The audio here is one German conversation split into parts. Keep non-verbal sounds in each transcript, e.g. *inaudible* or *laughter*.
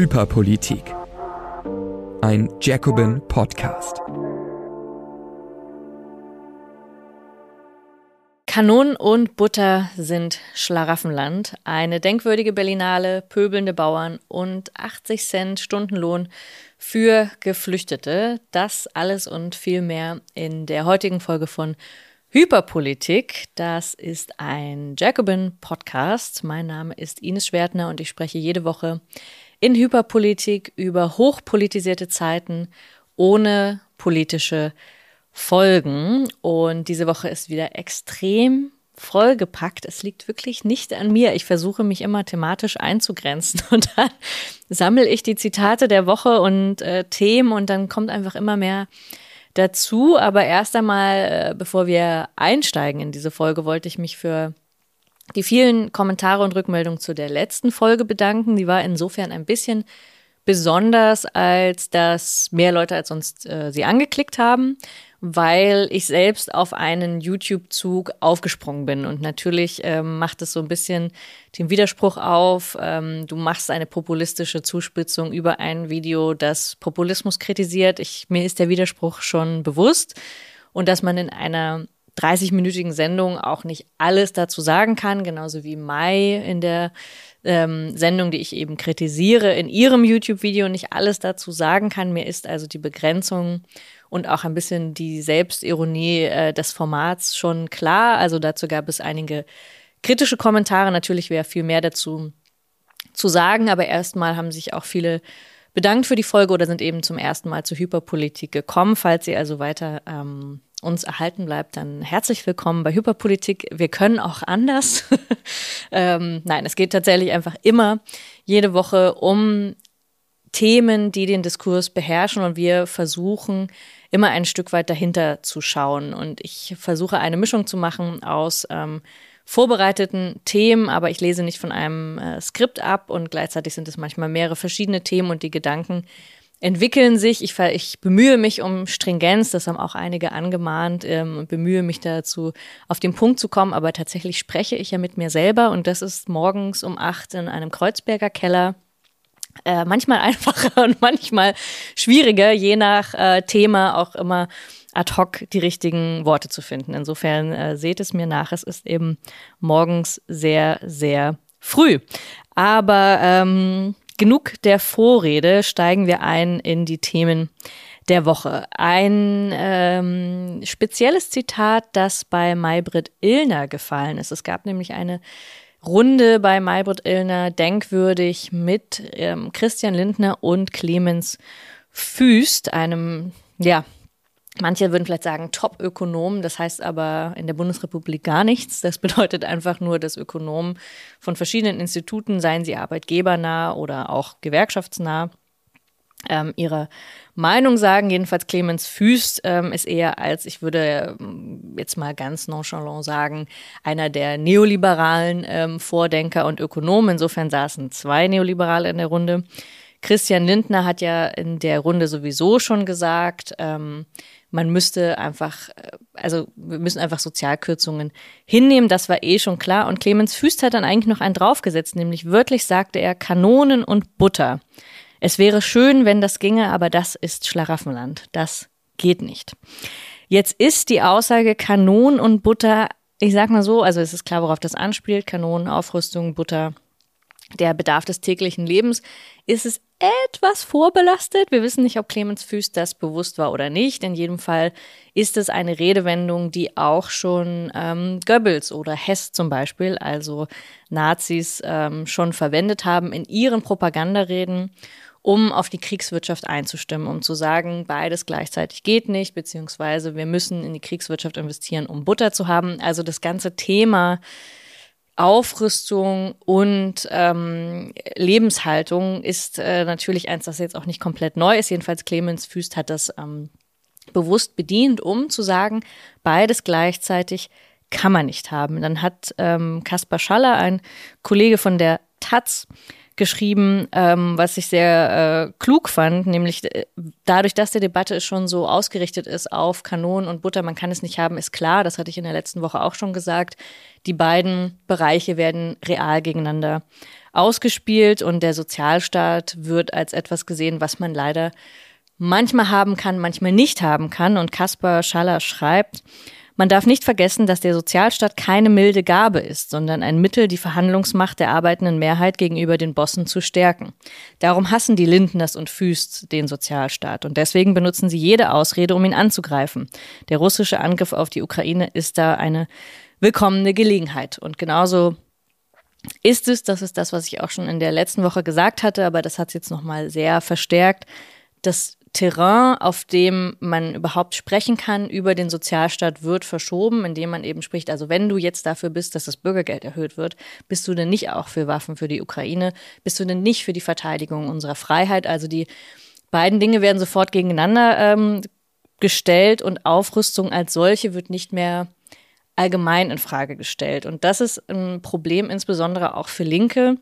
Hyperpolitik. Ein Jacobin Podcast. Kanonen und Butter sind Schlaraffenland. Eine denkwürdige Berlinale, pöbelnde Bauern und 80 Cent Stundenlohn für Geflüchtete. Das alles und viel mehr in der heutigen Folge von Hyperpolitik. Das ist ein Jacobin-Podcast. Mein Name ist Ines Schwertner und ich spreche jede Woche in Hyperpolitik über hochpolitisierte Zeiten ohne politische Folgen. Und diese Woche ist wieder extrem vollgepackt. Es liegt wirklich nicht an mir. Ich versuche mich immer thematisch einzugrenzen *laughs* und dann sammle ich die Zitate der Woche und äh, Themen und dann kommt einfach immer mehr dazu. Aber erst einmal, äh, bevor wir einsteigen in diese Folge, wollte ich mich für die vielen Kommentare und Rückmeldungen zu der letzten Folge bedanken. Die war insofern ein bisschen besonders, als dass mehr Leute als sonst äh, sie angeklickt haben weil ich selbst auf einen YouTube-Zug aufgesprungen bin. Und natürlich ähm, macht es so ein bisschen den Widerspruch auf. Ähm, du machst eine populistische Zuspitzung über ein Video, das Populismus kritisiert. Ich, mir ist der Widerspruch schon bewusst. Und dass man in einer 30-minütigen Sendung auch nicht alles dazu sagen kann, genauso wie Mai in der ähm, Sendung, die ich eben kritisiere, in ihrem YouTube-Video nicht alles dazu sagen kann. Mir ist also die Begrenzung und auch ein bisschen die Selbstironie äh, des Formats schon klar. Also dazu gab es einige kritische Kommentare. Natürlich wäre viel mehr dazu zu sagen, aber erstmal haben sich auch viele bedankt für die Folge oder sind eben zum ersten Mal zur Hyperpolitik gekommen. Falls ihr also weiter ähm, uns erhalten bleibt, dann herzlich willkommen bei Hyperpolitik. Wir können auch anders. *laughs* ähm, nein, es geht tatsächlich einfach immer jede Woche um Themen, die den Diskurs beherrschen und wir versuchen immer ein Stück weit dahinter zu schauen. Und ich versuche eine Mischung zu machen aus ähm, vorbereiteten Themen, aber ich lese nicht von einem äh, Skript ab und gleichzeitig sind es manchmal mehrere verschiedene Themen und die Gedanken entwickeln sich. Ich, ich bemühe mich um Stringenz, das haben auch einige angemahnt ähm, und bemühe mich dazu, auf den Punkt zu kommen, aber tatsächlich spreche ich ja mit mir selber und das ist morgens um acht in einem Kreuzberger Keller äh, manchmal *laughs* einfacher und manchmal schwieriger, je nach äh, Thema auch immer ad hoc die richtigen Worte zu finden. Insofern äh, seht es mir nach, es ist eben morgens sehr, sehr früh. Aber ähm, genug der Vorrede, steigen wir ein in die Themen der Woche. Ein ähm, spezielles Zitat, das bei Maybrit Illner gefallen ist. Es gab nämlich eine Runde bei Maybrit Illner denkwürdig mit ähm, Christian Lindner und Clemens Füst, einem, ja, manche würden vielleicht sagen Top-Ökonom, das heißt aber in der Bundesrepublik gar nichts. Das bedeutet einfach nur, dass Ökonomen von verschiedenen Instituten, seien sie arbeitgebernah oder auch gewerkschaftsnah, ähm, ihre Meinung sagen. Jedenfalls Clemens Füst ähm, ist eher als, ich würde ähm, jetzt mal ganz nonchalant sagen, einer der neoliberalen ähm, Vordenker und Ökonomen. Insofern saßen zwei Neoliberale in der Runde. Christian Lindner hat ja in der Runde sowieso schon gesagt, ähm, man müsste einfach, äh, also wir müssen einfach Sozialkürzungen hinnehmen, das war eh schon klar. Und Clemens Füst hat dann eigentlich noch einen draufgesetzt, nämlich wörtlich sagte er Kanonen und Butter. Es wäre schön, wenn das ginge, aber das ist Schlaraffenland. Das geht nicht. Jetzt ist die Aussage Kanonen und Butter, ich sag mal so, also es ist klar, worauf das anspielt, Kanonen, Aufrüstung, Butter, der Bedarf des täglichen Lebens, ist es etwas vorbelastet. Wir wissen nicht, ob Clemens Füß das bewusst war oder nicht. In jedem Fall ist es eine Redewendung, die auch schon ähm, Goebbels oder Hess zum Beispiel, also Nazis, ähm, schon verwendet haben in ihren Propagandareden um auf die Kriegswirtschaft einzustimmen, um zu sagen, beides gleichzeitig geht nicht, beziehungsweise wir müssen in die Kriegswirtschaft investieren, um Butter zu haben. Also das ganze Thema Aufrüstung und ähm, Lebenshaltung ist äh, natürlich eins, das jetzt auch nicht komplett neu ist. Jedenfalls Clemens Füst hat das ähm, bewusst bedient, um zu sagen, beides gleichzeitig kann man nicht haben. Dann hat ähm, Kaspar Schaller, ein Kollege von der Taz, geschrieben, ähm, was ich sehr äh, klug fand, nämlich äh, dadurch, dass die Debatte schon so ausgerichtet ist auf Kanonen und Butter, man kann es nicht haben, ist klar, das hatte ich in der letzten Woche auch schon gesagt. Die beiden Bereiche werden real gegeneinander ausgespielt und der Sozialstaat wird als etwas gesehen, was man leider manchmal haben kann, manchmal nicht haben kann. Und Kaspar Schaller schreibt, man darf nicht vergessen, dass der Sozialstaat keine milde Gabe ist, sondern ein Mittel, die Verhandlungsmacht der arbeitenden Mehrheit gegenüber den Bossen zu stärken. Darum hassen die Lindners und Füst den Sozialstaat und deswegen benutzen sie jede Ausrede, um ihn anzugreifen. Der russische Angriff auf die Ukraine ist da eine willkommene Gelegenheit. Und genauso ist es, das ist das, was ich auch schon in der letzten Woche gesagt hatte, aber das hat es jetzt nochmal sehr verstärkt, dass Terrain, auf dem man überhaupt sprechen kann über den Sozialstaat, wird verschoben, indem man eben spricht, also wenn du jetzt dafür bist, dass das Bürgergeld erhöht wird, bist du denn nicht auch für Waffen für die Ukraine? Bist du denn nicht für die Verteidigung unserer Freiheit? Also die beiden Dinge werden sofort gegeneinander ähm, gestellt und Aufrüstung als solche wird nicht mehr allgemein in Frage gestellt. Und das ist ein Problem insbesondere auch für Linke,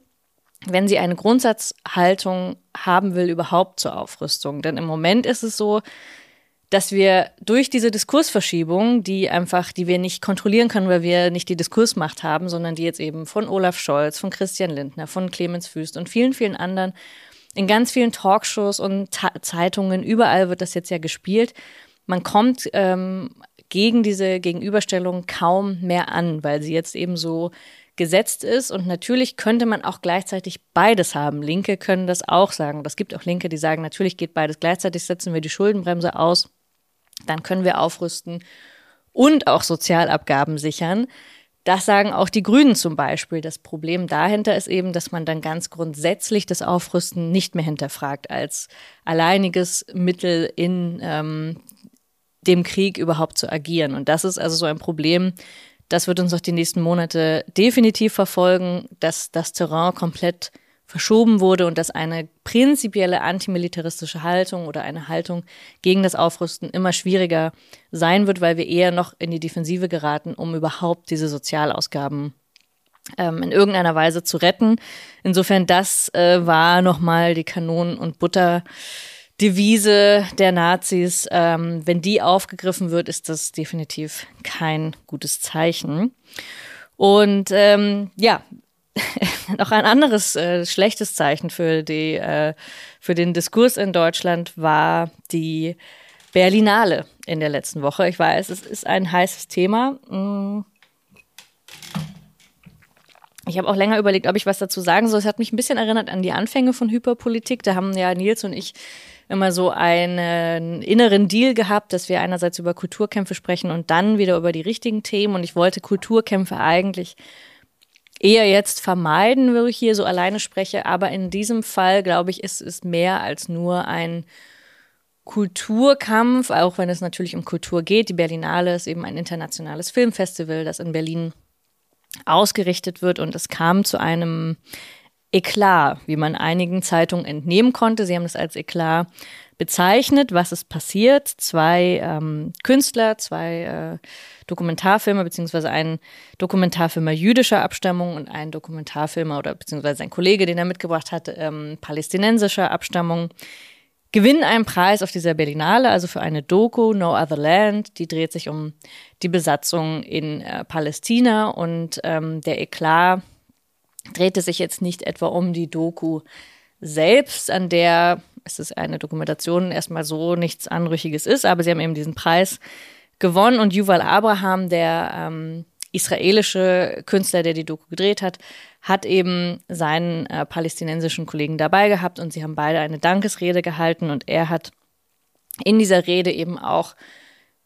wenn sie eine Grundsatzhaltung haben will überhaupt zur Aufrüstung. Denn im Moment ist es so, dass wir durch diese Diskursverschiebung, die einfach, die wir nicht kontrollieren können, weil wir nicht die Diskursmacht haben, sondern die jetzt eben von Olaf Scholz, von Christian Lindner, von Clemens Füst und vielen, vielen anderen in ganz vielen Talkshows und Ta Zeitungen, überall wird das jetzt ja gespielt. Man kommt ähm, gegen diese Gegenüberstellung kaum mehr an, weil sie jetzt eben so gesetzt ist. Und natürlich könnte man auch gleichzeitig beides haben. Linke können das auch sagen. Das gibt auch Linke, die sagen, natürlich geht beides. Gleichzeitig setzen wir die Schuldenbremse aus. Dann können wir aufrüsten und auch Sozialabgaben sichern. Das sagen auch die Grünen zum Beispiel. Das Problem dahinter ist eben, dass man dann ganz grundsätzlich das Aufrüsten nicht mehr hinterfragt als alleiniges Mittel in ähm, dem Krieg überhaupt zu agieren. Und das ist also so ein Problem, das wird uns auch die nächsten Monate definitiv verfolgen, dass das Terrain komplett verschoben wurde und dass eine prinzipielle antimilitaristische Haltung oder eine Haltung gegen das Aufrüsten immer schwieriger sein wird, weil wir eher noch in die Defensive geraten, um überhaupt diese Sozialausgaben ähm, in irgendeiner Weise zu retten. Insofern das äh, war nochmal die Kanonen- und Butter. Devise der Nazis, ähm, wenn die aufgegriffen wird, ist das definitiv kein gutes Zeichen. Und ähm, ja, *laughs* noch ein anderes äh, schlechtes Zeichen für, die, äh, für den Diskurs in Deutschland war die Berlinale in der letzten Woche. Ich weiß, es ist ein heißes Thema. Mm. Ich habe auch länger überlegt, ob ich was dazu sagen soll. Es hat mich ein bisschen erinnert an die Anfänge von Hyperpolitik. Da haben ja Nils und ich immer so einen inneren Deal gehabt, dass wir einerseits über Kulturkämpfe sprechen und dann wieder über die richtigen Themen. Und ich wollte Kulturkämpfe eigentlich eher jetzt vermeiden, wo ich hier so alleine spreche. Aber in diesem Fall, glaube ich, ist es mehr als nur ein Kulturkampf, auch wenn es natürlich um Kultur geht. Die Berlinale ist eben ein internationales Filmfestival, das in Berlin ausgerichtet wird und es kam zu einem Eklat, wie man einigen Zeitungen entnehmen konnte. Sie haben das als Eklat bezeichnet. Was ist passiert? Zwei ähm, Künstler, zwei äh, Dokumentarfilmer, beziehungsweise ein Dokumentarfilmer jüdischer Abstammung und ein Dokumentarfilmer oder beziehungsweise ein Kollege, den er mitgebracht hat, ähm, palästinensischer Abstammung, gewinnen einen Preis auf dieser Berlinale, also für eine Doku, No Other Land. Die dreht sich um die Besatzung in äh, Palästina und ähm, der Eklat drehte sich jetzt nicht etwa um die Doku selbst, an der es ist eine Dokumentation erstmal so nichts Anrüchiges ist, aber sie haben eben diesen Preis gewonnen und Yuval Abraham, der ähm, israelische Künstler, der die Doku gedreht hat, hat eben seinen äh, palästinensischen Kollegen dabei gehabt und sie haben beide eine Dankesrede gehalten und er hat in dieser Rede eben auch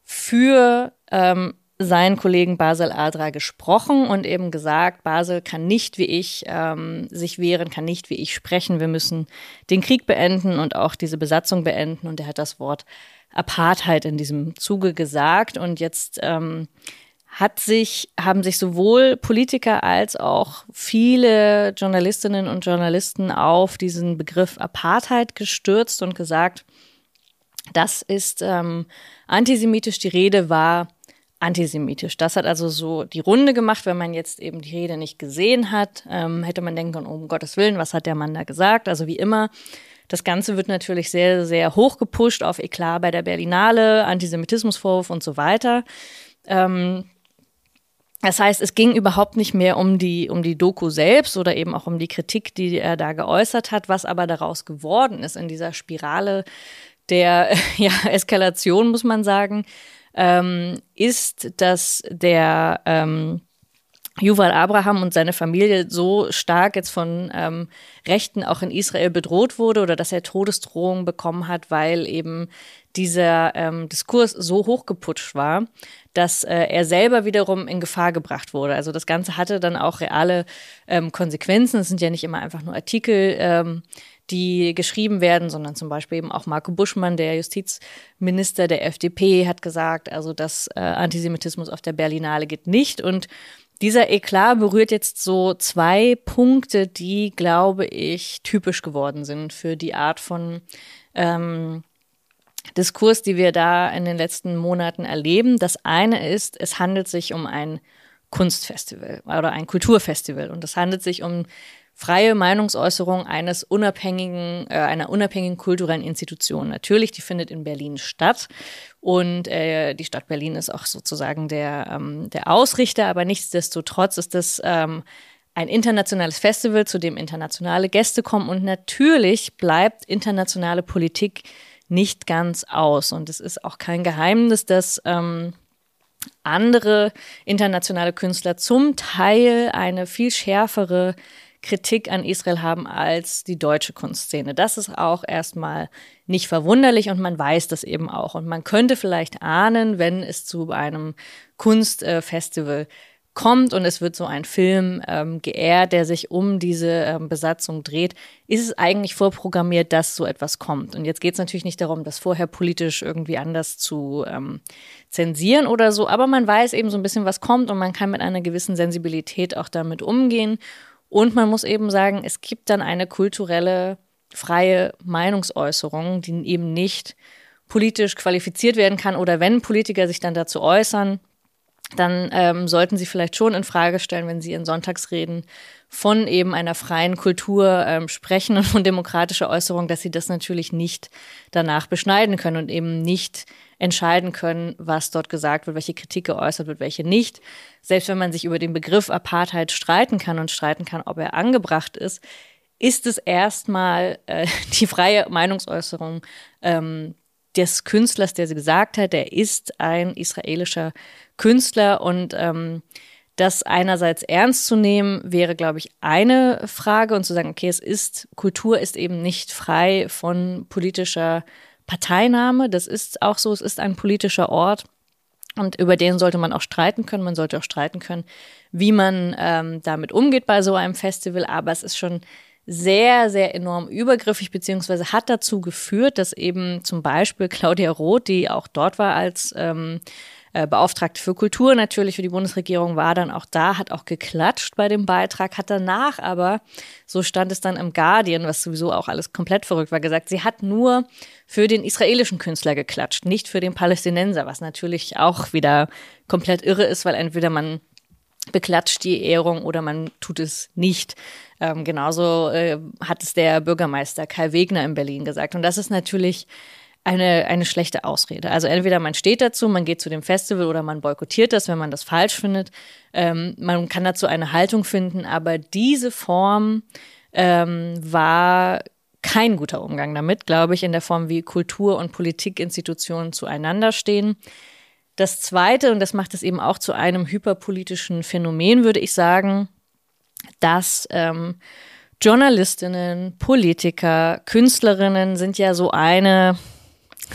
für ähm, seinen Kollegen Basel Adra gesprochen und eben gesagt, Basel kann nicht wie ich ähm, sich wehren, kann nicht wie ich sprechen. Wir müssen den Krieg beenden und auch diese Besatzung beenden. Und er hat das Wort Apartheid in diesem Zuge gesagt. Und jetzt ähm, hat sich, haben sich sowohl Politiker als auch viele Journalistinnen und Journalisten auf diesen Begriff Apartheid gestürzt und gesagt, das ist ähm, antisemitisch. Die Rede war antisemitisch. Das hat also so die Runde gemacht, wenn man jetzt eben die Rede nicht gesehen hat, ähm, hätte man denken können, um Gottes Willen, was hat der Mann da gesagt? Also wie immer, das Ganze wird natürlich sehr, sehr hoch gepusht auf Eklat bei der Berlinale, Antisemitismusvorwurf und so weiter. Ähm, das heißt, es ging überhaupt nicht mehr um die, um die Doku selbst oder eben auch um die Kritik, die er da geäußert hat, was aber daraus geworden ist in dieser Spirale der *laughs* ja, Eskalation, muss man sagen, ähm, ist, dass der ähm, Yuval Abraham und seine Familie so stark jetzt von ähm, Rechten auch in Israel bedroht wurde oder dass er Todesdrohungen bekommen hat, weil eben dieser ähm, Diskurs so hochgeputscht war, dass äh, er selber wiederum in Gefahr gebracht wurde. Also das Ganze hatte dann auch reale ähm, Konsequenzen. Es sind ja nicht immer einfach nur Artikel, ähm, die geschrieben werden, sondern zum Beispiel eben auch Marco Buschmann, der Justizminister der FDP, hat gesagt, also dass äh, Antisemitismus auf der Berlinale geht nicht. Und dieser Eklat berührt jetzt so zwei Punkte, die, glaube ich, typisch geworden sind für die Art von ähm, Diskurs, die wir da in den letzten Monaten erleben. Das eine ist, es handelt sich um ein Kunstfestival oder ein Kulturfestival und es handelt sich um freie Meinungsäußerung eines unabhängigen, äh, einer unabhängigen kulturellen Institution. Natürlich, die findet in Berlin statt und äh, die Stadt Berlin ist auch sozusagen der, ähm, der Ausrichter, aber nichtsdestotrotz ist das ähm, ein internationales Festival, zu dem internationale Gäste kommen und natürlich bleibt internationale Politik nicht ganz aus. Und es ist auch kein Geheimnis, dass ähm, andere internationale Künstler zum Teil eine viel schärfere Kritik an Israel haben als die deutsche Kunstszene. Das ist auch erstmal nicht verwunderlich und man weiß das eben auch. Und man könnte vielleicht ahnen, wenn es zu einem Kunstfestival kommt und es wird so ein Film ähm, geehrt, der sich um diese ähm, Besatzung dreht, ist es eigentlich vorprogrammiert, dass so etwas kommt. Und jetzt geht es natürlich nicht darum, das vorher politisch irgendwie anders zu ähm, zensieren oder so, aber man weiß eben so ein bisschen, was kommt und man kann mit einer gewissen Sensibilität auch damit umgehen. Und man muss eben sagen, es gibt dann eine kulturelle freie Meinungsäußerung, die eben nicht politisch qualifiziert werden kann. Oder wenn Politiker sich dann dazu äußern, dann ähm, sollten sie vielleicht schon in Frage stellen, wenn sie in Sonntagsreden von eben einer freien Kultur ähm, sprechen und von demokratischer Äußerung, dass sie das natürlich nicht danach beschneiden können und eben nicht entscheiden können, was dort gesagt wird, welche Kritik geäußert wird, welche nicht. Selbst wenn man sich über den Begriff Apartheid streiten kann und streiten kann, ob er angebracht ist, ist es erstmal äh, *laughs* die freie Meinungsäußerung ähm, des Künstlers, der sie gesagt hat, der ist ein israelischer Künstler und ähm, das einerseits ernst zu nehmen, wäre, glaube ich, eine Frage und zu sagen, okay, es ist, Kultur ist eben nicht frei von politischer Parteinahme. Das ist auch so, es ist ein politischer Ort. Und über den sollte man auch streiten können. Man sollte auch streiten können, wie man ähm, damit umgeht bei so einem Festival. Aber es ist schon sehr, sehr enorm übergriffig, beziehungsweise hat dazu geführt, dass eben zum Beispiel Claudia Roth, die auch dort war als ähm, äh, Beauftragte für Kultur natürlich für die Bundesregierung war dann auch da, hat auch geklatscht bei dem Beitrag, hat danach aber, so stand es dann im Guardian, was sowieso auch alles komplett verrückt war, gesagt, sie hat nur für den israelischen Künstler geklatscht, nicht für den Palästinenser, was natürlich auch wieder komplett irre ist, weil entweder man beklatscht die Ehrung oder man tut es nicht. Ähm, genauso äh, hat es der Bürgermeister Kai Wegner in Berlin gesagt. Und das ist natürlich eine, eine schlechte Ausrede. Also entweder man steht dazu, man geht zu dem Festival oder man boykottiert das, wenn man das falsch findet. Ähm, man kann dazu eine Haltung finden, aber diese Form ähm, war kein guter Umgang damit, glaube ich, in der Form, wie Kultur- und Politikinstitutionen zueinander stehen. Das Zweite, und das macht es eben auch zu einem hyperpolitischen Phänomen, würde ich sagen, dass ähm, Journalistinnen, Politiker, Künstlerinnen sind ja so eine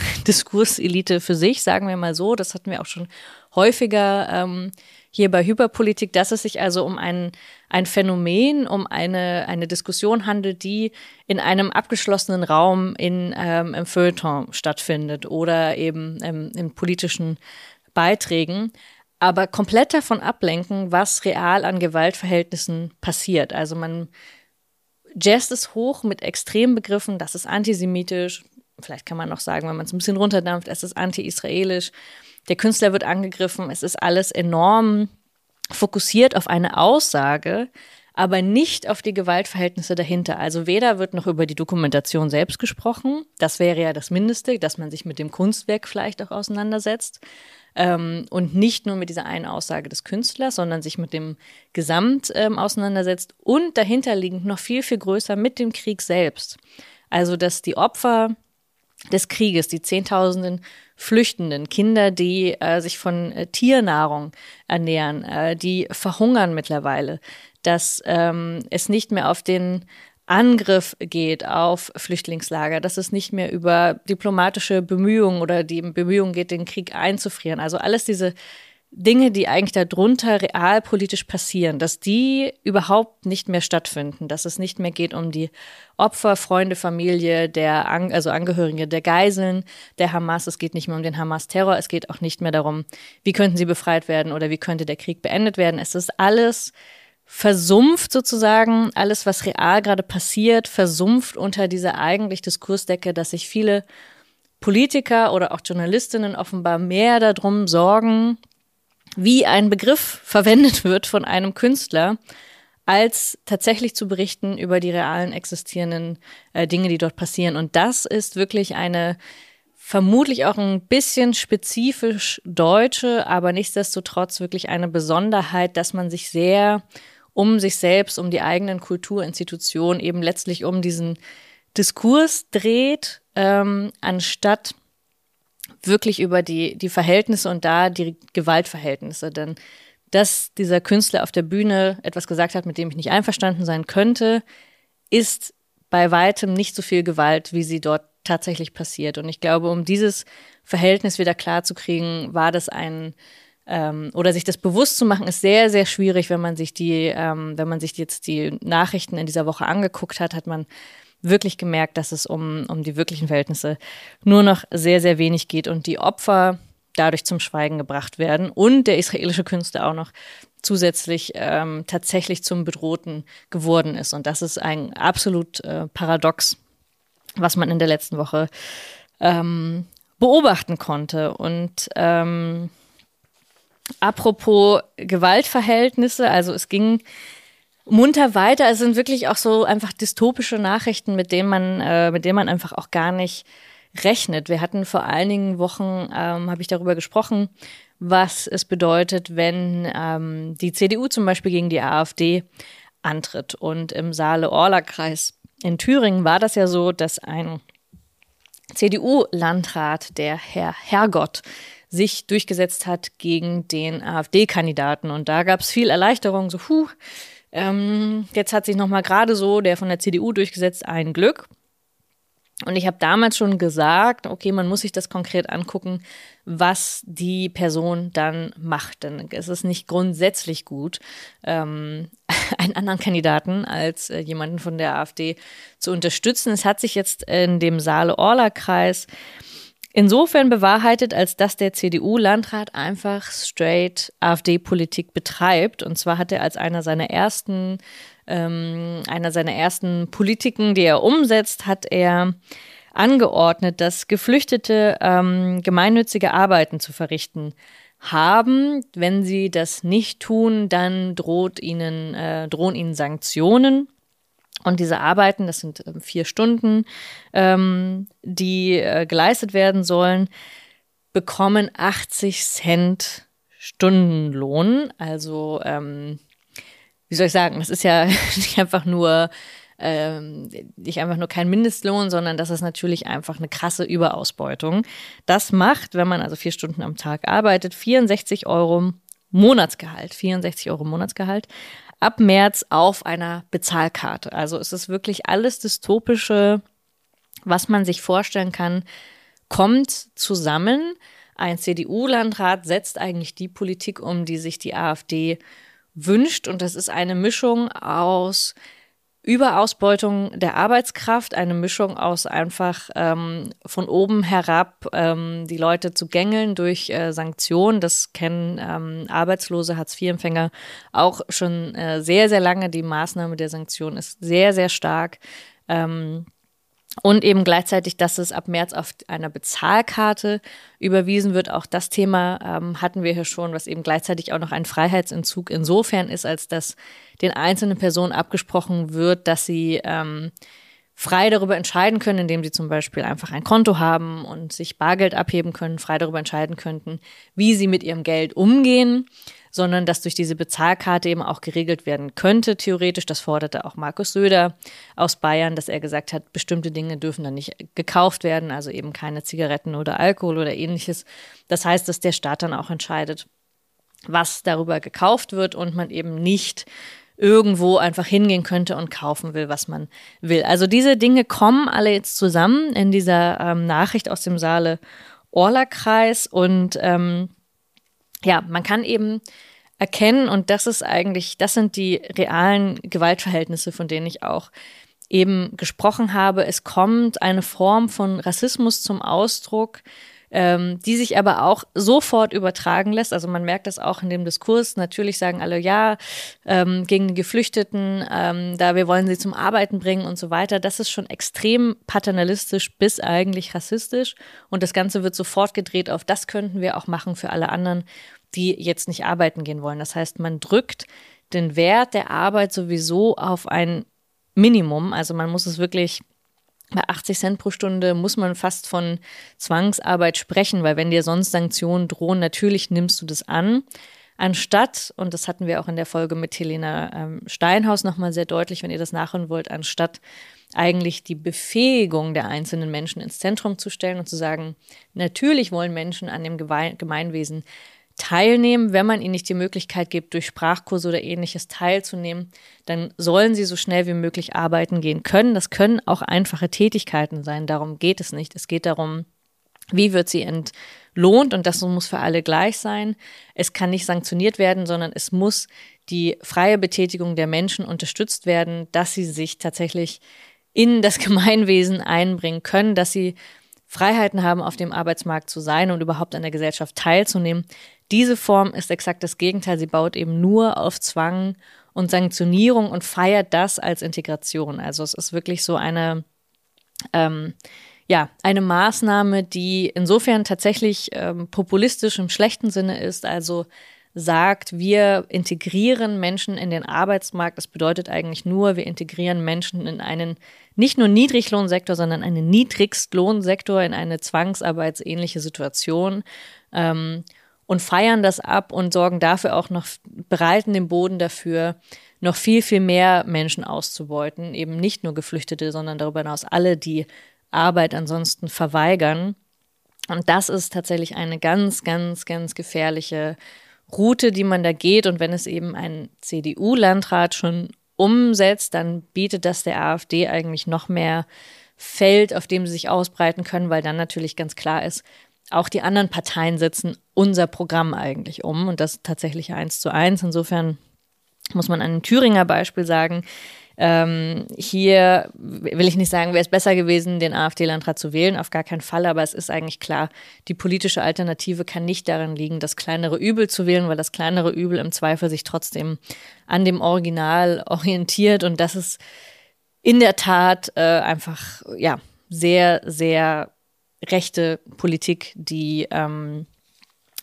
*laughs* Diskurselite für sich, sagen wir mal so. Das hatten wir auch schon häufiger ähm, hier bei Hyperpolitik, dass es sich also um ein, ein Phänomen, um eine, eine Diskussion handelt, die in einem abgeschlossenen Raum in, ähm, im Feuilleton stattfindet oder eben ähm, in politischen Beiträgen, aber komplett davon ablenken, was real an Gewaltverhältnissen passiert. Also man jazzt es hoch mit Extrembegriffen, das ist antisemitisch, vielleicht kann man noch sagen, wenn man es ein bisschen runterdampft, es ist anti-israelisch, der Künstler wird angegriffen, es ist alles enorm fokussiert auf eine Aussage, aber nicht auf die Gewaltverhältnisse dahinter. Also weder wird noch über die Dokumentation selbst gesprochen, das wäre ja das Mindeste, dass man sich mit dem Kunstwerk vielleicht auch auseinandersetzt, ähm, und nicht nur mit dieser einen Aussage des Künstlers, sondern sich mit dem Gesamt ähm, auseinandersetzt. Und dahinterliegend noch viel, viel größer mit dem Krieg selbst. Also, dass die Opfer des Krieges, die Zehntausenden Flüchtenden, Kinder, die äh, sich von äh, Tiernahrung ernähren, äh, die verhungern mittlerweile, dass ähm, es nicht mehr auf den Angriff geht auf Flüchtlingslager, dass es nicht mehr über diplomatische Bemühungen oder die Bemühungen geht, den Krieg einzufrieren. Also alles diese Dinge, die eigentlich darunter realpolitisch passieren, dass die überhaupt nicht mehr stattfinden, dass es nicht mehr geht um die Opfer, Freunde, Familie, der, also Angehörige der Geiseln, der Hamas. Es geht nicht mehr um den Hamas-Terror. Es geht auch nicht mehr darum, wie könnten sie befreit werden oder wie könnte der Krieg beendet werden. Es ist alles versumpft sozusagen alles, was real gerade passiert, versumpft unter dieser eigentlich Diskursdecke, dass sich viele Politiker oder auch Journalistinnen offenbar mehr darum sorgen, wie ein Begriff verwendet wird von einem Künstler, als tatsächlich zu berichten über die realen existierenden äh, Dinge, die dort passieren. Und das ist wirklich eine vermutlich auch ein bisschen spezifisch deutsche, aber nichtsdestotrotz wirklich eine Besonderheit, dass man sich sehr um sich selbst, um die eigenen Kulturinstitutionen, eben letztlich um diesen Diskurs dreht, ähm, anstatt wirklich über die, die Verhältnisse und da die Gewaltverhältnisse. Denn dass dieser Künstler auf der Bühne etwas gesagt hat, mit dem ich nicht einverstanden sein könnte, ist bei weitem nicht so viel Gewalt, wie sie dort tatsächlich passiert. Und ich glaube, um dieses Verhältnis wieder klarzukriegen, war das ein ähm, oder sich das bewusst zu machen, ist sehr, sehr schwierig, wenn man sich die, ähm, wenn man sich jetzt die Nachrichten in dieser Woche angeguckt hat, hat man wirklich gemerkt, dass es um, um die wirklichen Verhältnisse nur noch sehr, sehr wenig geht und die Opfer dadurch zum Schweigen gebracht werden und der israelische Künstler auch noch zusätzlich ähm, tatsächlich zum Bedrohten geworden ist. Und das ist ein absolut äh, Paradox, was man in der letzten Woche ähm, beobachten konnte. Und ähm, Apropos Gewaltverhältnisse, also es ging munter weiter. Es sind wirklich auch so einfach dystopische Nachrichten, mit denen man, äh, mit denen man einfach auch gar nicht rechnet. Wir hatten vor einigen Wochen, ähm, habe ich darüber gesprochen, was es bedeutet, wenn ähm, die CDU zum Beispiel gegen die AfD antritt. Und im Saale-Orla-Kreis in Thüringen war das ja so, dass ein CDU-Landrat, der Herr Herrgott, sich durchgesetzt hat gegen den AfD-Kandidaten. Und da gab es viel Erleichterung, so, puh, ähm, jetzt hat sich nochmal gerade so der von der CDU durchgesetzt, ein Glück. Und ich habe damals schon gesagt, okay, man muss sich das konkret angucken, was die Person dann macht. Denn es ist nicht grundsätzlich gut, ähm, *laughs* einen anderen Kandidaten als äh, jemanden von der AfD zu unterstützen. Es hat sich jetzt in dem Saale-Orla-Kreis insofern bewahrheitet, als dass der CDU-Landrat einfach straight AfD-Politik betreibt. Und zwar hat er als einer seiner ersten, ähm, einer seiner ersten Politiken, die er umsetzt, hat er angeordnet, dass Geflüchtete ähm, gemeinnützige Arbeiten zu verrichten haben. Wenn sie das nicht tun, dann droht ihnen, äh, drohen ihnen Sanktionen. Und diese Arbeiten, das sind ähm, vier Stunden, ähm, die äh, geleistet werden sollen, bekommen 80 Cent Stundenlohn. Also, ähm, wie soll ich sagen, das ist ja *laughs* nicht einfach nur ähm, nicht einfach nur kein Mindestlohn, sondern das ist natürlich einfach eine krasse Überausbeutung. Das macht, wenn man also vier Stunden am Tag arbeitet, 64 Euro Monatsgehalt, 64 Euro Monatsgehalt ab März auf einer Bezahlkarte. Also es ist wirklich alles dystopische, was man sich vorstellen kann, kommt zusammen. Ein CDU-Landrat setzt eigentlich die Politik um, die sich die AfD wünscht. Und das ist eine Mischung aus Überausbeutung der Arbeitskraft, eine Mischung aus einfach ähm, von oben herab ähm, die Leute zu gängeln durch äh, Sanktionen. Das kennen ähm, arbeitslose Hartz-IV-Empfänger auch schon äh, sehr, sehr lange. Die Maßnahme der Sanktionen ist sehr, sehr stark. Ähm, Und eben gleichzeitig, dass es ab März auf einer Bezahlkarte überwiesen wird. Auch das Thema ähm, hatten wir hier schon, was eben gleichzeitig auch noch ein Freiheitsentzug insofern ist, als dass den einzelnen Personen abgesprochen wird, dass sie ähm, frei darüber entscheiden können, indem sie zum Beispiel einfach ein Konto haben und sich Bargeld abheben können, frei darüber entscheiden könnten, wie sie mit ihrem Geld umgehen, sondern dass durch diese Bezahlkarte eben auch geregelt werden könnte, theoretisch. Das forderte auch Markus Söder aus Bayern, dass er gesagt hat, bestimmte Dinge dürfen dann nicht gekauft werden, also eben keine Zigaretten oder Alkohol oder ähnliches. Das heißt, dass der Staat dann auch entscheidet, was darüber gekauft wird und man eben nicht irgendwo einfach hingehen könnte und kaufen will, was man will. Also diese Dinge kommen alle jetzt zusammen in dieser ähm, Nachricht aus dem Saale Orla-Kreis und ähm, ja, man kann eben erkennen und das ist eigentlich, das sind die realen Gewaltverhältnisse, von denen ich auch eben gesprochen habe. Es kommt eine Form von Rassismus zum Ausdruck, ähm, die sich aber auch sofort übertragen lässt. Also man merkt das auch in dem Diskurs. Natürlich sagen alle ja ähm, gegen die Geflüchteten, ähm, da wir wollen sie zum Arbeiten bringen und so weiter. Das ist schon extrem paternalistisch bis eigentlich rassistisch. Und das Ganze wird sofort gedreht auf, das könnten wir auch machen für alle anderen, die jetzt nicht arbeiten gehen wollen. Das heißt, man drückt den Wert der Arbeit sowieso auf ein Minimum. Also man muss es wirklich bei 80 Cent pro Stunde muss man fast von Zwangsarbeit sprechen, weil wenn dir sonst Sanktionen drohen, natürlich nimmst du das an. Anstatt, und das hatten wir auch in der Folge mit Helena ähm, Steinhaus nochmal sehr deutlich, wenn ihr das nachhören wollt, anstatt eigentlich die Befähigung der einzelnen Menschen ins Zentrum zu stellen und zu sagen, natürlich wollen Menschen an dem Gemeinwesen teilnehmen. Wenn man ihnen nicht die Möglichkeit gibt, durch Sprachkurse oder ähnliches teilzunehmen, dann sollen sie so schnell wie möglich arbeiten gehen können. Das können auch einfache Tätigkeiten sein. Darum geht es nicht. Es geht darum, wie wird sie entlohnt und das muss für alle gleich sein. Es kann nicht sanktioniert werden, sondern es muss die freie Betätigung der Menschen unterstützt werden, dass sie sich tatsächlich in das *laughs* Gemeinwesen einbringen können, dass sie Freiheiten haben, auf dem Arbeitsmarkt zu sein und überhaupt an der Gesellschaft teilzunehmen. Diese Form ist exakt das Gegenteil. Sie baut eben nur auf Zwang und Sanktionierung und feiert das als Integration. Also es ist wirklich so eine, ähm, ja, eine Maßnahme, die insofern tatsächlich ähm, populistisch im schlechten Sinne ist. Also sagt, wir integrieren Menschen in den Arbeitsmarkt. Das bedeutet eigentlich nur, wir integrieren Menschen in einen nicht nur Niedriglohnsektor, sondern einen Niedrigstlohnsektor, in eine zwangsarbeitsähnliche Situation. Ähm, und feiern das ab und sorgen dafür auch noch, bereiten den Boden dafür, noch viel, viel mehr Menschen auszubeuten. Eben nicht nur Geflüchtete, sondern darüber hinaus alle, die Arbeit ansonsten verweigern. Und das ist tatsächlich eine ganz, ganz, ganz gefährliche Route, die man da geht. Und wenn es eben ein CDU-Landrat schon umsetzt, dann bietet das der AfD eigentlich noch mehr Feld, auf dem sie sich ausbreiten können, weil dann natürlich ganz klar ist, auch die anderen Parteien setzen unser Programm eigentlich um und das tatsächlich eins zu eins. Insofern muss man an einem Thüringer Beispiel sagen, ähm, hier will ich nicht sagen, wäre es besser gewesen, den AfD-Landrat zu wählen, auf gar keinen Fall, aber es ist eigentlich klar, die politische Alternative kann nicht daran liegen, das kleinere Übel zu wählen, weil das kleinere Übel im Zweifel sich trotzdem an dem Original orientiert und das ist in der Tat äh, einfach, ja, sehr, sehr rechte Politik, die ähm,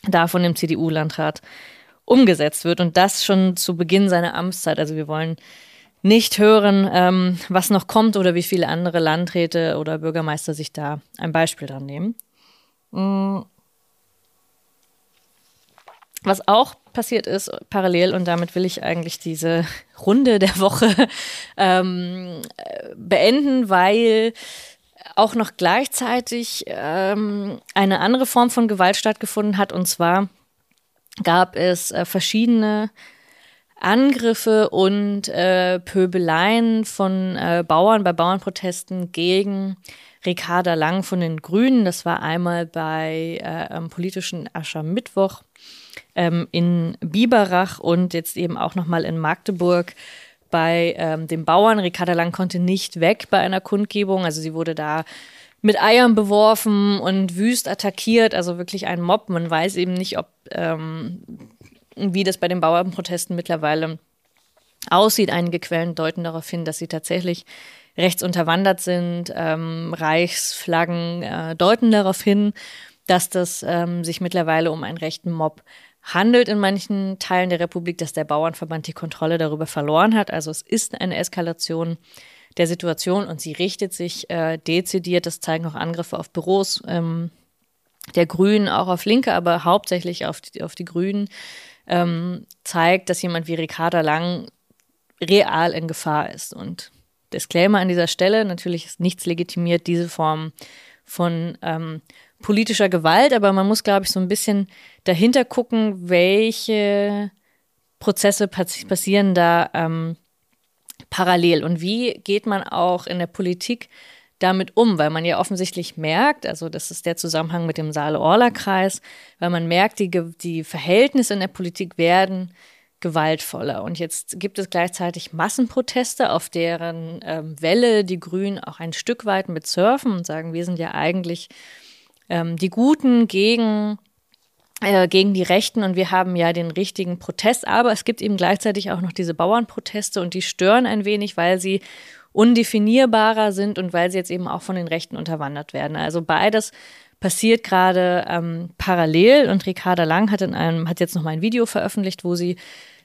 da von dem CDU-Landrat umgesetzt wird und das schon zu Beginn seiner Amtszeit. Also wir wollen nicht hören, ähm, was noch kommt oder wie viele andere Landräte oder Bürgermeister sich da ein Beispiel dran nehmen. Mm. Was auch passiert ist, parallel, und damit will ich eigentlich diese Runde der Woche *laughs* ähm, beenden, weil auch noch gleichzeitig ähm, eine andere Form von Gewalt stattgefunden hat. Und zwar gab es äh, verschiedene Angriffe und äh, Pöbeleien von äh, Bauern bei Bauernprotesten gegen Ricarda Lang von den Grünen. Das war einmal bei äh, am politischen Aschermittwoch ähm, in Biberach und jetzt eben auch nochmal in Magdeburg bei ähm, den Bauern. Ricarda Lang konnte nicht weg bei einer Kundgebung. Also sie wurde da mit Eiern beworfen und wüst attackiert. Also wirklich ein Mob. Man weiß eben nicht, ob ähm, wie das bei den Bauernprotesten mittlerweile aussieht. Einige Quellen deuten darauf hin, dass sie tatsächlich rechts unterwandert sind. Ähm, Reichsflaggen äh, deuten darauf hin, dass das ähm, sich mittlerweile um einen rechten Mob handelt in manchen Teilen der Republik, dass der Bauernverband die Kontrolle darüber verloren hat. Also es ist eine Eskalation der Situation und sie richtet sich äh, dezidiert, das zeigen auch Angriffe auf Büros ähm, der Grünen, auch auf Linke, aber hauptsächlich auf die, auf die Grünen, ähm, zeigt, dass jemand wie Ricarda Lang real in Gefahr ist. Und Disclaimer an dieser Stelle, natürlich ist nichts legitimiert, diese Form von ähm, politischer Gewalt, aber man muss, glaube ich, so ein bisschen dahinter gucken, welche Prozesse passieren da ähm, parallel und wie geht man auch in der Politik damit um, weil man ja offensichtlich merkt, also das ist der Zusammenhang mit dem Saale-Orla-Kreis, weil man merkt, die, die Verhältnisse in der Politik werden gewaltvoller. Und jetzt gibt es gleichzeitig Massenproteste, auf deren ähm, Welle die Grünen auch ein Stück weit mit surfen und sagen, wir sind ja eigentlich ähm, die Guten gegen äh, gegen die Rechten und wir haben ja den richtigen Protest, aber es gibt eben gleichzeitig auch noch diese Bauernproteste und die stören ein wenig, weil sie undefinierbarer sind und weil sie jetzt eben auch von den Rechten unterwandert werden. Also beides passiert gerade ähm, parallel und Ricarda Lang hat in einem hat jetzt noch mal ein Video veröffentlicht, wo sie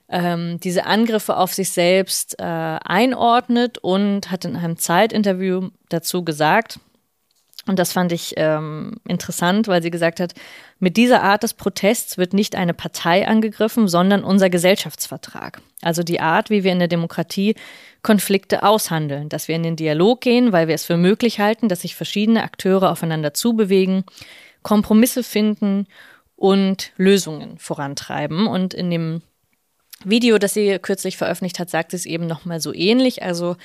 ähm, diese Angriffe auf sich selbst äh, einordnet und hat in einem Zeitinterview dazu gesagt, und das fand ich ähm, interessant, weil sie gesagt hat, mit dieser Art des Protests wird nicht eine Partei angegriffen, sondern unser Gesellschaftsvertrag. Also die Art, wie wir in der Demokratie Konflikte aushandeln, dass wir in den Dialog gehen, weil wir es für möglich halten, dass sich verschiedene Akteure aufeinander zubewegen, Kompromisse finden und Lösungen vorantreiben. Und in dem Video, das sie kürzlich veröffentlicht hat, sagt sie es eben nochmal so ähnlich. Also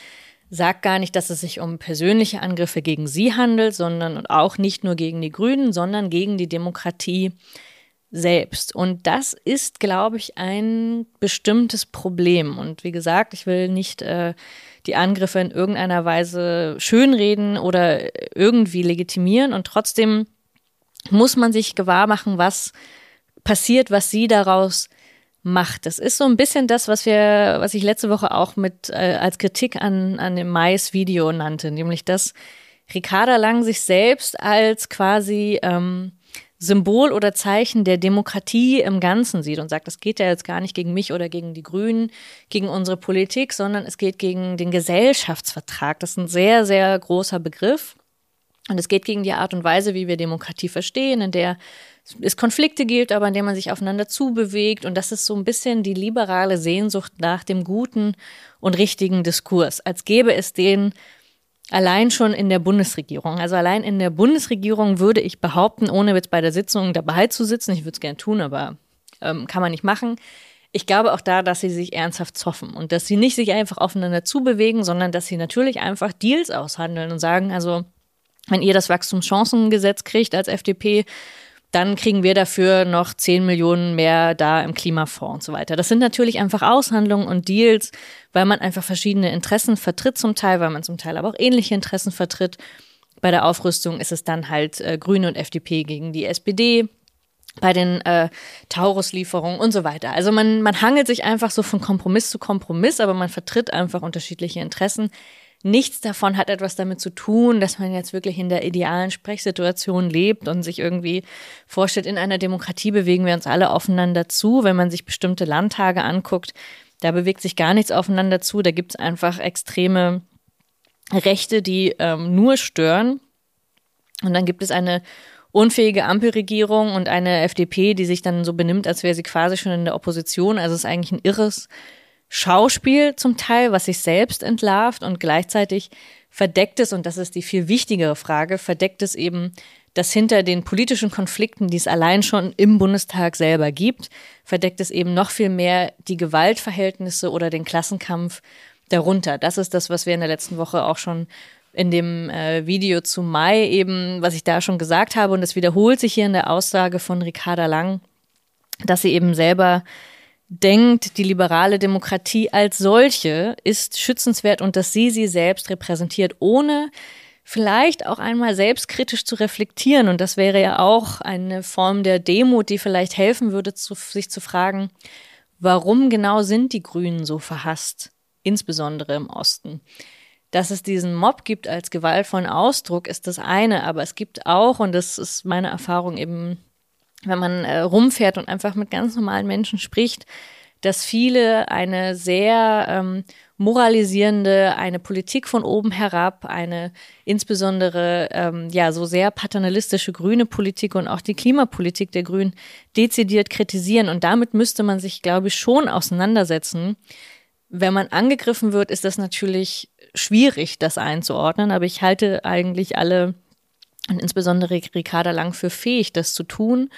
sagt gar nicht, dass es sich um persönliche Angriffe gegen sie handelt, sondern und auch nicht nur gegen die Grünen, sondern gegen die Demokratie selbst. Und das ist, glaube ich, ein bestimmtes Problem. Und wie gesagt, ich will nicht äh, die Angriffe in irgendeiner Weise schönreden oder irgendwie legitimieren. Und trotzdem muss man sich gewahr machen, was passiert, was sie daraus macht. Das ist so ein bisschen das, was wir, was ich letzte Woche auch mit äh, als Kritik an, an dem Mais-Video nannte, nämlich dass Ricarda Lang sich selbst als quasi ähm, Symbol oder Zeichen der Demokratie im Ganzen sieht und sagt, das geht ja jetzt gar nicht gegen mich oder gegen die Grünen, gegen unsere Politik, sondern es geht gegen den Gesellschaftsvertrag. Das ist ein sehr, sehr großer Begriff. Und es geht gegen die Art und Weise, wie wir Demokratie verstehen, in der es Konflikte gibt, aber in der man sich aufeinander zubewegt. Und das ist so ein bisschen die liberale Sehnsucht nach dem guten und richtigen Diskurs, als gäbe es den allein schon in der Bundesregierung. Also allein in der Bundesregierung würde ich behaupten, ohne jetzt bei der Sitzung dabei zu sitzen, ich würde es gerne tun, aber ähm, kann man nicht machen. Ich glaube auch da, dass sie sich ernsthaft zoffen und dass sie nicht sich einfach aufeinander zubewegen, sondern dass sie natürlich einfach Deals aushandeln und sagen, also wenn ihr das Wachstumschancengesetz kriegt als FDP, dann kriegen wir dafür noch 10 Millionen mehr da im Klimafonds und so weiter. Das sind natürlich einfach Aushandlungen und Deals, weil man einfach verschiedene Interessen vertritt zum Teil, weil man zum Teil aber auch ähnliche Interessen vertritt. Bei der Aufrüstung ist es dann halt äh, Grüne und FDP gegen die SPD bei den äh, Taurus-Lieferungen und so weiter. Also man, man hangelt sich einfach so von Kompromiss zu Kompromiss, aber man vertritt einfach unterschiedliche Interessen. Nichts davon hat etwas damit zu tun, dass man jetzt wirklich in der idealen Sprechsituation lebt und sich irgendwie vorstellt, in einer Demokratie bewegen wir uns alle aufeinander zu. Wenn man sich bestimmte Landtage anguckt, da bewegt sich gar nichts aufeinander zu. Da gibt es einfach extreme Rechte, die ähm, nur stören. Und dann gibt es eine unfähige Ampelregierung und eine FDP, die sich dann so benimmt, als wäre sie quasi schon in der Opposition. Also es ist eigentlich ein irres Schauspiel zum Teil, was sich selbst entlarvt und gleichzeitig verdeckt es, und das ist die viel wichtigere Frage, verdeckt es eben, dass hinter den politischen Konflikten, die es allein schon im Bundestag selber gibt, verdeckt es eben noch viel mehr die Gewaltverhältnisse oder den Klassenkampf darunter. Das ist das, was wir in der letzten Woche auch schon in dem äh, Video zu Mai eben, was ich da schon gesagt habe, und es wiederholt sich hier in der Aussage von Ricarda Lang, dass sie eben selber denkt, die liberale Demokratie als solche ist schützenswert und dass sie sie selbst repräsentiert, ohne vielleicht auch einmal selbstkritisch zu reflektieren. Und das wäre ja auch eine Form der Demut, die vielleicht helfen würde, zu, sich zu fragen, warum genau sind die Grünen so verhasst, insbesondere im Osten? dass es diesen Mob gibt als gewaltvollen Ausdruck, ist das eine, aber es gibt auch, und das ist meine Erfahrung eben, wenn man äh, rumfährt und einfach mit ganz normalen Menschen spricht, dass viele eine sehr ähm, moralisierende, eine Politik von oben herab, eine insbesondere ähm, ja so sehr paternalistische grüne Politik und auch die Klimapolitik der Grünen dezidiert kritisieren. Und damit müsste man sich, glaube ich, schon auseinandersetzen. Wenn man angegriffen wird, ist das natürlich schwierig, das einzuordnen, aber ich halte eigentlich alle und insbesondere Ricarda Lang für fähig, das zu tun.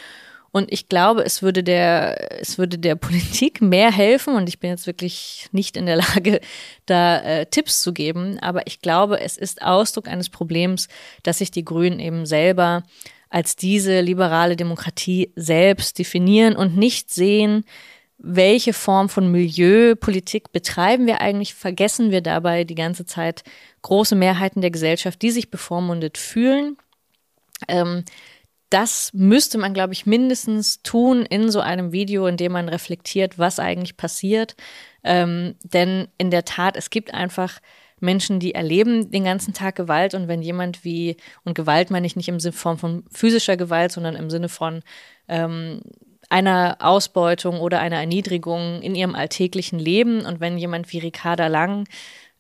Und ich glaube, es würde der, es würde der *laughs* Politik mehr helfen. Und ich bin jetzt wirklich nicht in der Lage, da äh, Tipps zu geben. Aber ich glaube, es ist Ausdruck eines Problems, dass sich die Grünen eben selber als diese liberale Demokratie selbst definieren und nicht sehen, welche Form von Milieupolitik betreiben wir eigentlich, vergessen wir dabei die ganze Zeit große Mehrheiten der Gesellschaft, die sich bevormundet fühlen. Ähm, das müsste man, glaube ich, mindestens tun in so einem Video, in dem man reflektiert, was eigentlich passiert. Ähm, denn in der Tat, es gibt einfach Menschen, die erleben den ganzen Tag Gewalt und wenn jemand wie, und Gewalt meine ich nicht im Sinne von, physischer Gewalt, sondern im Sinne von ähm, einer Ausbeutung oder einer Erniedrigung in ihrem alltäglichen Leben. Und wenn jemand wie Ricarda Lang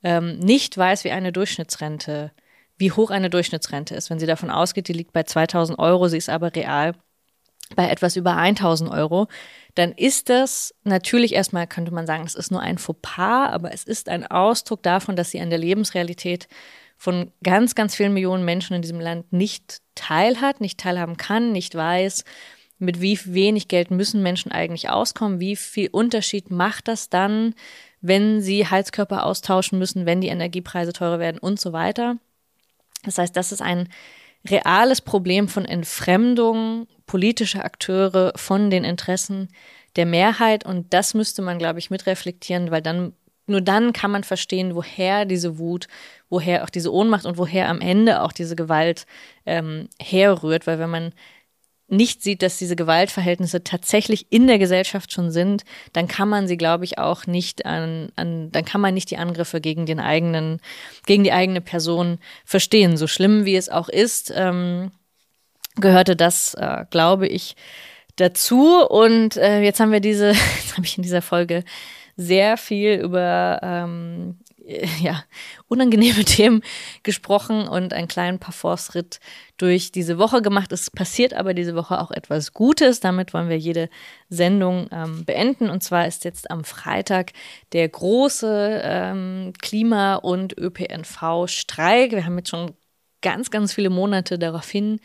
ähm, nicht weiß, wie eine Durchschnittsrente, wie hoch eine Durchschnittsrente ist, wenn sie davon ausgeht, die liegt bei 2000 Euro, sie ist aber real bei etwas über 1000 Euro, dann ist das natürlich erstmal, könnte man sagen, es ist nur ein Fauxpas, aber es ist ein Ausdruck davon, dass sie an der Lebensrealität von ganz, ganz vielen Millionen Menschen in diesem Land nicht teilhat, nicht teilhaben kann, nicht weiß, mit wie wenig Geld müssen Menschen eigentlich auskommen, wie viel Unterschied macht das dann, wenn sie Heizkörper austauschen müssen, wenn die Energiepreise teurer werden und so weiter. Das heißt, das ist ein reales Problem von Entfremdung politischer Akteure von den Interessen der Mehrheit. Und das müsste man, glaube ich, mitreflektieren, weil dann nur dann kann man verstehen, woher diese Wut, woher auch diese Ohnmacht und woher am Ende auch diese Gewalt ähm, herrührt, weil wenn man nicht sieht, dass diese Gewaltverhältnisse tatsächlich in der Gesellschaft schon sind, dann kann man sie, glaube ich, auch nicht an, an, dann kann man nicht die Angriffe gegen den eigenen, gegen die eigene Person verstehen. So schlimm wie es auch ist, ähm, gehörte das, äh, glaube ich, dazu. Und äh, jetzt haben wir diese, *laughs* jetzt habe ich in dieser Folge sehr viel über ähm, *laughs* ja, unangenehme *laughs* Themen gesprochen und einen kleinen Parforce-Ritt durch diese Woche gemacht. Es passiert aber diese Woche auch etwas Gutes. Damit wollen wir jede Sendung ähm, beenden. Und zwar ist jetzt am Freitag der große ähm, Klima- und ÖPNV-Streik. Wir haben jetzt schon ganz, ganz viele Monate darauf hin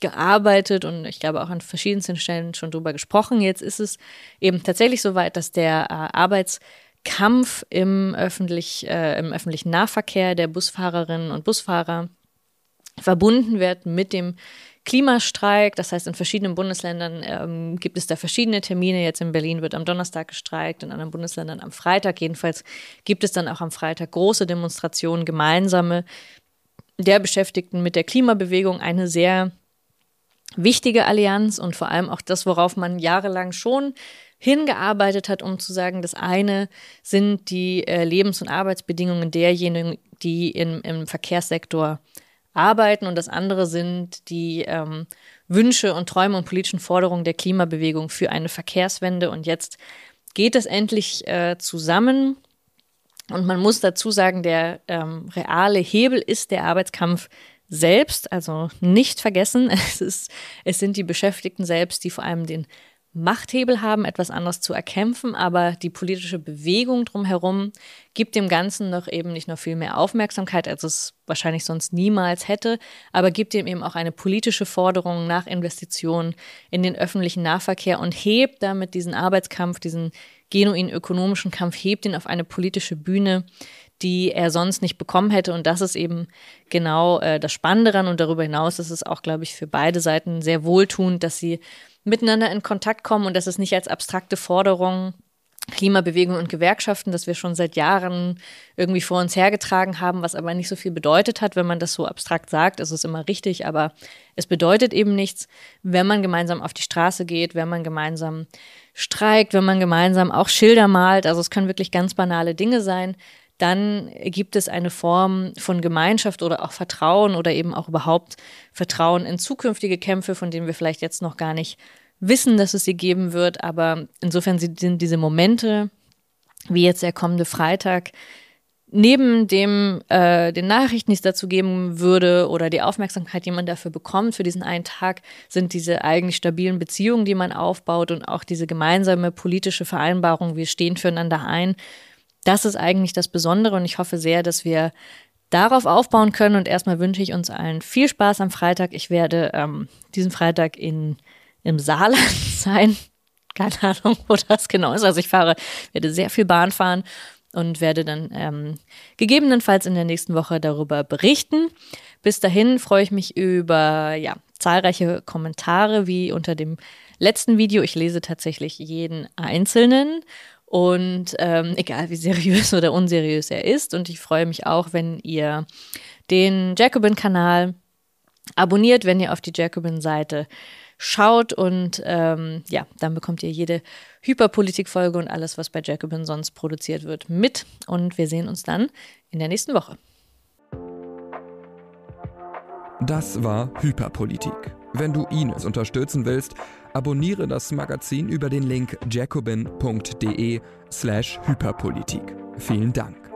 gearbeitet und ich glaube auch an verschiedensten Stellen schon drüber gesprochen. Jetzt ist es eben tatsächlich so weit, dass der äh, Arbeits Kampf im, öffentlich, äh, im öffentlichen Nahverkehr der Busfahrerinnen und Busfahrer verbunden wird mit dem Klimastreik. Das heißt, in verschiedenen Bundesländern ähm, gibt es da verschiedene Termine. Jetzt in Berlin wird am Donnerstag gestreikt, in anderen Bundesländern am Freitag. Jedenfalls gibt es dann auch am Freitag große Demonstrationen, gemeinsame der Beschäftigten mit der Klimabewegung. Eine sehr wichtige Allianz und vor allem auch das, worauf man jahrelang schon hingearbeitet hat, um zu sagen, das eine sind die äh, Lebens- und Arbeitsbedingungen derjenigen, die in, im Verkehrssektor arbeiten und das andere sind die ähm, Wünsche und Träume und politischen Forderungen der Klimabewegung für eine Verkehrswende. Und jetzt geht es endlich äh, zusammen. Und man muss dazu sagen, der ähm, reale Hebel ist der Arbeitskampf selbst, also nicht vergessen, *laughs* es, ist, es sind die Beschäftigten selbst, die vor allem den Machthebel haben, etwas anderes zu erkämpfen, aber die politische Bewegung drumherum gibt dem Ganzen noch eben nicht nur viel mehr Aufmerksamkeit, als es wahrscheinlich sonst niemals hätte, aber gibt ihm eben auch eine politische Forderung nach Investitionen in den öffentlichen Nahverkehr und hebt damit diesen Arbeitskampf, diesen genuin ökonomischen Kampf, hebt ihn auf eine politische Bühne, die er sonst nicht bekommen hätte. Und das ist eben genau äh, das Spannende daran. Und darüber hinaus ist es auch, glaube ich, für beide Seiten sehr wohltuend, dass sie miteinander in Kontakt kommen und dass es nicht als abstrakte Forderung Klimabewegung und Gewerkschaften, das wir schon seit Jahren irgendwie vor uns hergetragen haben, was aber nicht so viel bedeutet hat, wenn man das so abstrakt sagt, ist es immer richtig, aber es bedeutet eben nichts, wenn man gemeinsam auf die Straße geht, wenn man gemeinsam streikt, wenn man gemeinsam auch Schilder malt, also es können wirklich ganz banale Dinge sein, dann gibt es eine Form von Gemeinschaft oder auch Vertrauen oder eben auch überhaupt Vertrauen in zukünftige Kämpfe, von denen wir vielleicht jetzt noch gar nicht wissen, dass es sie geben wird. Aber insofern sind diese Momente, wie jetzt der kommende Freitag, neben dem äh, den Nachrichten, die es dazu geben würde oder die Aufmerksamkeit, die man dafür bekommt für diesen einen Tag, sind diese eigentlich stabilen Beziehungen, die man aufbaut und auch diese gemeinsame politische Vereinbarung, wir stehen füreinander ein. Das ist eigentlich das Besondere und ich hoffe sehr, dass wir darauf aufbauen können. Und erstmal wünsche ich uns allen viel Spaß am Freitag. Ich werde ähm, diesen Freitag in, im Saarland *laughs* sein. Keine Ahnung, wo das genau ist. Also ich fahre, werde sehr viel Bahn fahren und werde dann ähm, gegebenenfalls in der nächsten Woche darüber berichten. Bis dahin freue ich mich über ja, zahlreiche Kommentare wie unter dem letzten Video. Ich lese tatsächlich jeden einzelnen und ähm, egal wie seriös *laughs* oder unseriös er ist. Und ich freue mich auch, wenn ihr den Jacobin-Kanal abonniert, wenn ihr auf die Jacobin-Seite schaut und ähm, ja, dann bekommt ihr jede Hyperpolitik-Folge und alles, was bei Jacobin sonst produziert wird, mit. Und wir sehen uns dann in der nächsten Woche. Das war Hyperpolitik. Wenn du Ines unterstützen willst, abonniere das Magazin über den Link jacobin.de slash Hyperpolitik. Vielen Dank.